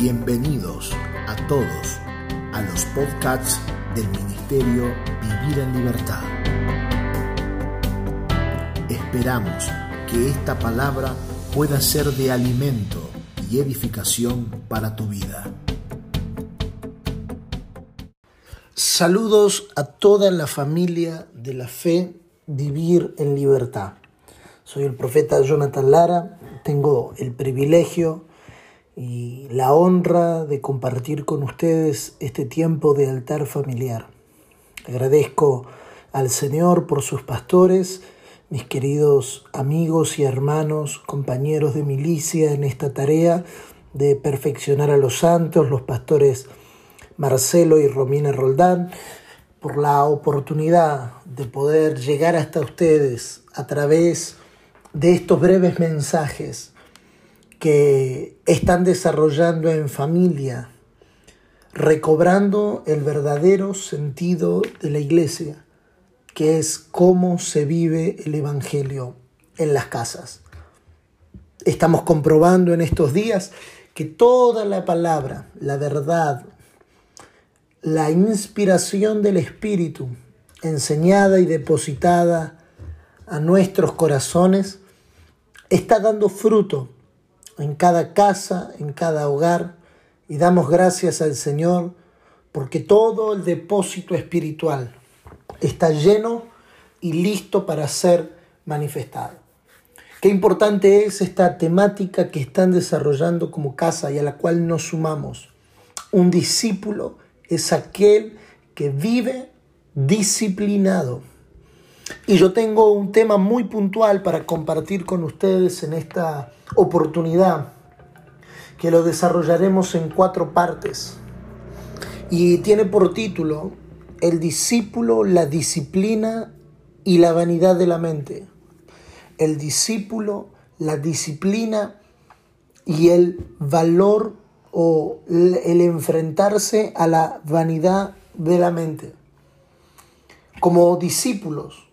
Bienvenidos a todos a los podcasts del Ministerio Vivir en Libertad. Esperamos que esta palabra pueda ser de alimento y edificación para tu vida. Saludos a toda la familia de la fe Vivir en Libertad. Soy el profeta Jonathan Lara, tengo el privilegio y la honra de compartir con ustedes este tiempo de altar familiar. Agradezco al Señor por sus pastores, mis queridos amigos y hermanos, compañeros de milicia en esta tarea de perfeccionar a los santos, los pastores Marcelo y Romina Roldán, por la oportunidad de poder llegar hasta ustedes a través de estos breves mensajes que están desarrollando en familia, recobrando el verdadero sentido de la iglesia, que es cómo se vive el Evangelio en las casas. Estamos comprobando en estos días que toda la palabra, la verdad, la inspiración del Espíritu enseñada y depositada a nuestros corazones está dando fruto en cada casa, en cada hogar, y damos gracias al Señor porque todo el depósito espiritual está lleno y listo para ser manifestado. Qué importante es esta temática que están desarrollando como casa y a la cual nos sumamos. Un discípulo es aquel que vive disciplinado. Y yo tengo un tema muy puntual para compartir con ustedes en esta oportunidad, que lo desarrollaremos en cuatro partes. Y tiene por título El discípulo, la disciplina y la vanidad de la mente. El discípulo, la disciplina y el valor o el enfrentarse a la vanidad de la mente. Como discípulos,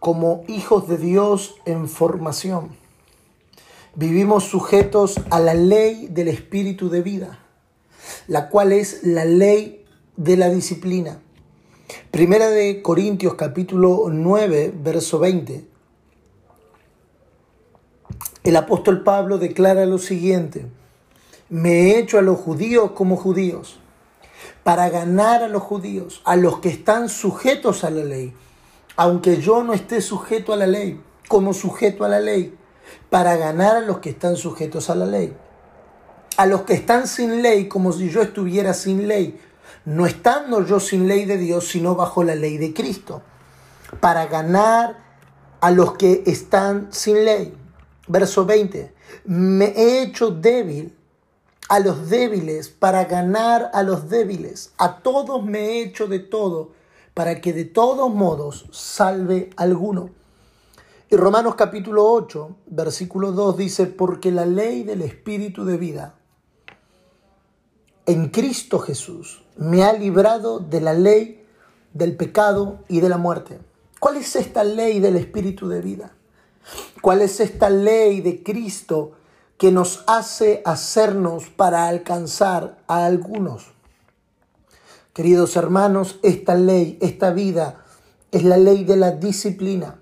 como hijos de Dios en formación. Vivimos sujetos a la ley del espíritu de vida, la cual es la ley de la disciplina. Primera de Corintios capítulo 9, verso 20. El apóstol Pablo declara lo siguiente, me he hecho a los judíos como judíos, para ganar a los judíos, a los que están sujetos a la ley aunque yo no esté sujeto a la ley, como sujeto a la ley, para ganar a los que están sujetos a la ley. A los que están sin ley, como si yo estuviera sin ley, no estando yo sin ley de Dios, sino bajo la ley de Cristo, para ganar a los que están sin ley. Verso 20, me he hecho débil a los débiles para ganar a los débiles. A todos me he hecho de todo para que de todos modos salve alguno. Y Romanos capítulo 8, versículo 2 dice, porque la ley del Espíritu de vida en Cristo Jesús me ha librado de la ley del pecado y de la muerte. ¿Cuál es esta ley del Espíritu de vida? ¿Cuál es esta ley de Cristo que nos hace hacernos para alcanzar a algunos? Queridos hermanos, esta ley, esta vida, es la ley de la disciplina.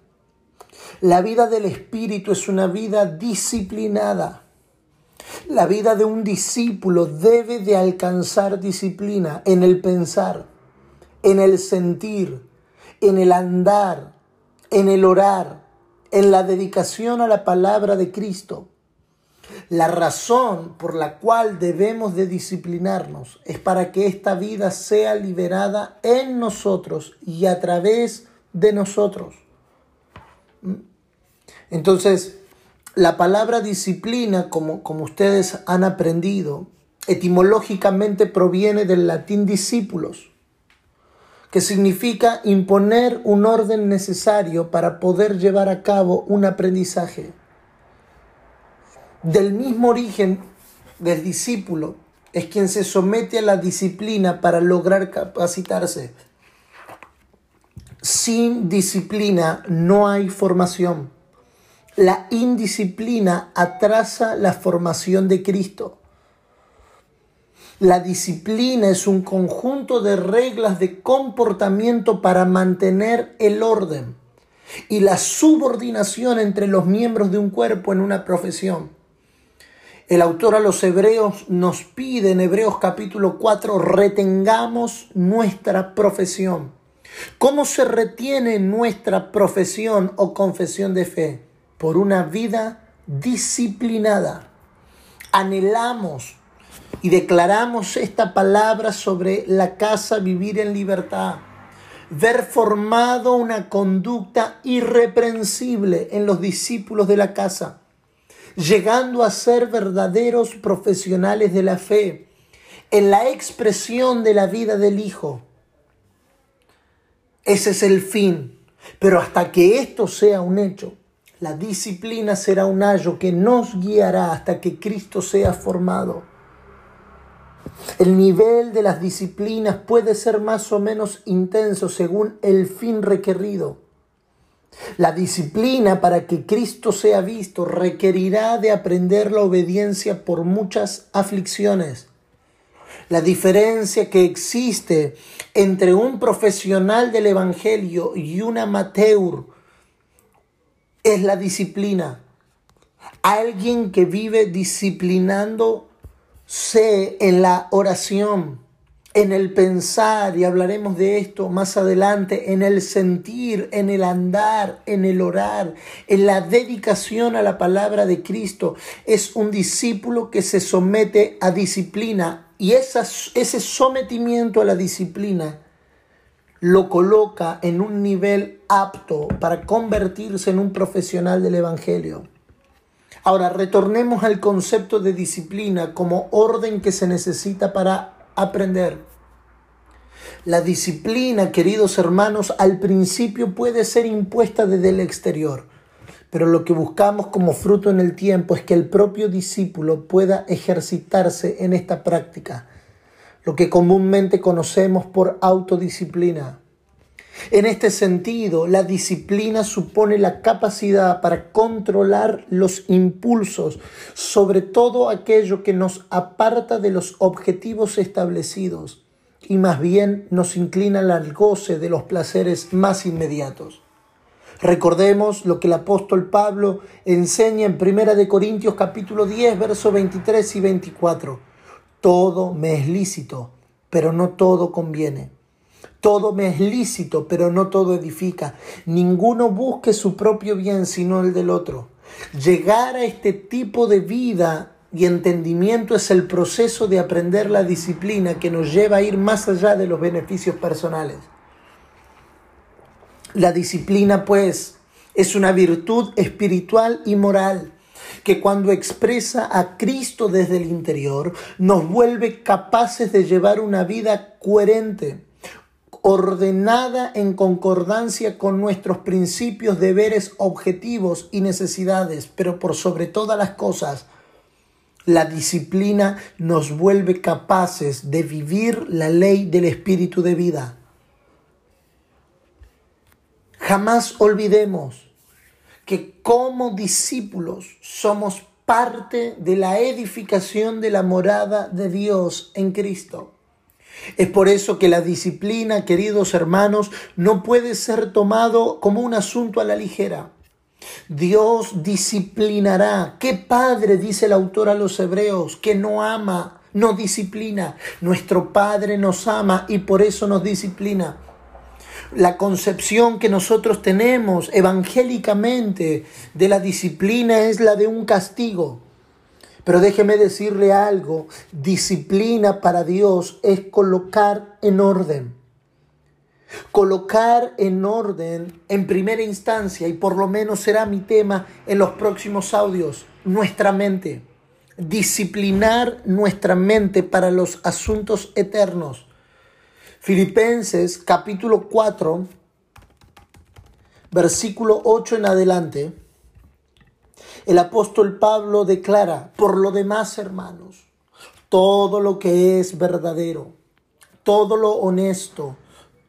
La vida del Espíritu es una vida disciplinada. La vida de un discípulo debe de alcanzar disciplina en el pensar, en el sentir, en el andar, en el orar, en la dedicación a la palabra de Cristo. La razón por la cual debemos de disciplinarnos es para que esta vida sea liberada en nosotros y a través de nosotros. ¿Mm? Entonces, la palabra disciplina, como, como ustedes han aprendido, etimológicamente proviene del latín discípulos, que significa imponer un orden necesario para poder llevar a cabo un aprendizaje del mismo origen del discípulo es quien se somete a la disciplina para lograr capacitarse. Sin disciplina no hay formación. La indisciplina atrasa la formación de Cristo. La disciplina es un conjunto de reglas de comportamiento para mantener el orden y la subordinación entre los miembros de un cuerpo en una profesión. El autor a los hebreos nos pide en Hebreos capítulo 4, retengamos nuestra profesión. ¿Cómo se retiene nuestra profesión o confesión de fe? Por una vida disciplinada. Anhelamos y declaramos esta palabra sobre la casa vivir en libertad. Ver formado una conducta irreprensible en los discípulos de la casa, llegando a ser verdaderos profesionales de la fe, en la expresión de la vida del Hijo. Ese es el fin. Pero hasta que esto sea un hecho, la disciplina será un ayo que nos guiará hasta que Cristo sea formado. El nivel de las disciplinas puede ser más o menos intenso según el fin requerido. La disciplina para que Cristo sea visto requerirá de aprender la obediencia por muchas aflicciones. La diferencia que existe entre un profesional del Evangelio y un amateur es la disciplina. Alguien que vive disciplinando sé en la oración, en el pensar, y hablaremos de esto más adelante, en el sentir, en el andar, en el orar, en la dedicación a la palabra de Cristo. Es un discípulo que se somete a disciplina y ese sometimiento a la disciplina lo coloca en un nivel apto para convertirse en un profesional del Evangelio. Ahora, retornemos al concepto de disciplina como orden que se necesita para aprender. La disciplina, queridos hermanos, al principio puede ser impuesta desde el exterior, pero lo que buscamos como fruto en el tiempo es que el propio discípulo pueda ejercitarse en esta práctica, lo que comúnmente conocemos por autodisciplina. En este sentido, la disciplina supone la capacidad para controlar los impulsos, sobre todo aquello que nos aparta de los objetivos establecidos y más bien nos inclina al goce de los placeres más inmediatos. Recordemos lo que el apóstol Pablo enseña en 1 Corintios capítulo 10, versos 23 y 24. Todo me es lícito, pero no todo conviene. Todo me es lícito, pero no todo edifica. Ninguno busque su propio bien, sino el del otro. Llegar a este tipo de vida y entendimiento es el proceso de aprender la disciplina que nos lleva a ir más allá de los beneficios personales. La disciplina, pues, es una virtud espiritual y moral que cuando expresa a Cristo desde el interior, nos vuelve capaces de llevar una vida coherente ordenada en concordancia con nuestros principios, deberes, objetivos y necesidades, pero por sobre todas las cosas, la disciplina nos vuelve capaces de vivir la ley del espíritu de vida. Jamás olvidemos que como discípulos somos parte de la edificación de la morada de Dios en Cristo. Es por eso que la disciplina, queridos hermanos, no puede ser tomado como un asunto a la ligera. Dios disciplinará. ¿Qué padre, dice el autor a los hebreos, que no ama, no disciplina? Nuestro Padre nos ama y por eso nos disciplina. La concepción que nosotros tenemos evangélicamente de la disciplina es la de un castigo. Pero déjeme decirle algo, disciplina para Dios es colocar en orden. Colocar en orden en primera instancia, y por lo menos será mi tema en los próximos audios, nuestra mente. Disciplinar nuestra mente para los asuntos eternos. Filipenses capítulo 4, versículo 8 en adelante el apóstol Pablo declara, por lo demás, hermanos, todo lo que es verdadero, todo lo honesto,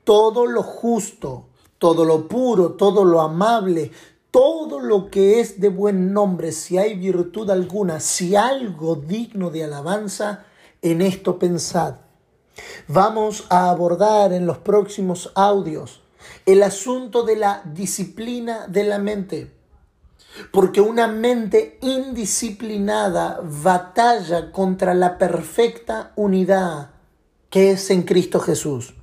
todo lo justo, todo lo puro, todo lo amable, todo lo que es de buen nombre, si hay virtud alguna, si algo digno de alabanza, En esto pensad. Vamos a abordar en los próximos audios el asunto de la disciplina de la mente. Porque una mente indisciplinada batalla contra la perfecta unidad que es en Cristo Jesús.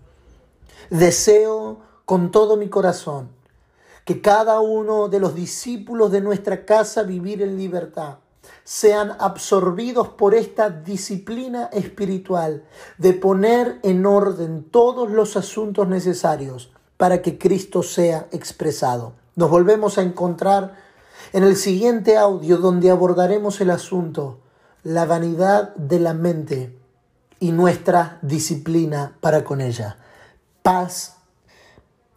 Deseo con todo mi corazón que cada uno de los discípulos de nuestra casa vivir en libertad sean absorbidos por esta disciplina espiritual de poner en orden todos los asuntos necesarios para que Cristo sea expresado. Nos volvemos a encontrar en el siguiente audio donde abordaremos el asunto, la vanidad de la mente y nuestra disciplina para con ella. Paz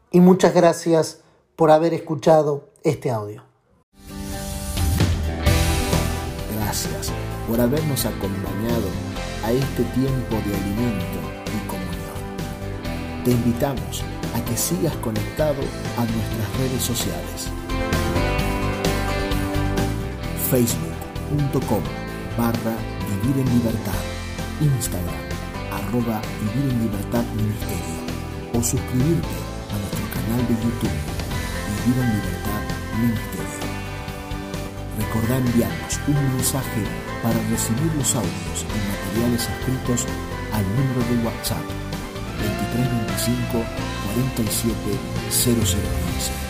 y muchas gracias por haber escuchado este audio. Gracias por habernos acompañado a este tiempo de alimento y comunión. Te invitamos a que sigas conectado a nuestras redes sociales. Facebook.com barra Vivir en Libertad. Instagram arroba Vivir en Libertad Ministerio. O suscribirte a nuestro canal de YouTube Vivir en Libertad Ministerio. Recordá enviarnos un mensaje para recibir los audios y materiales escritos al número de WhatsApp 2325 47 0015.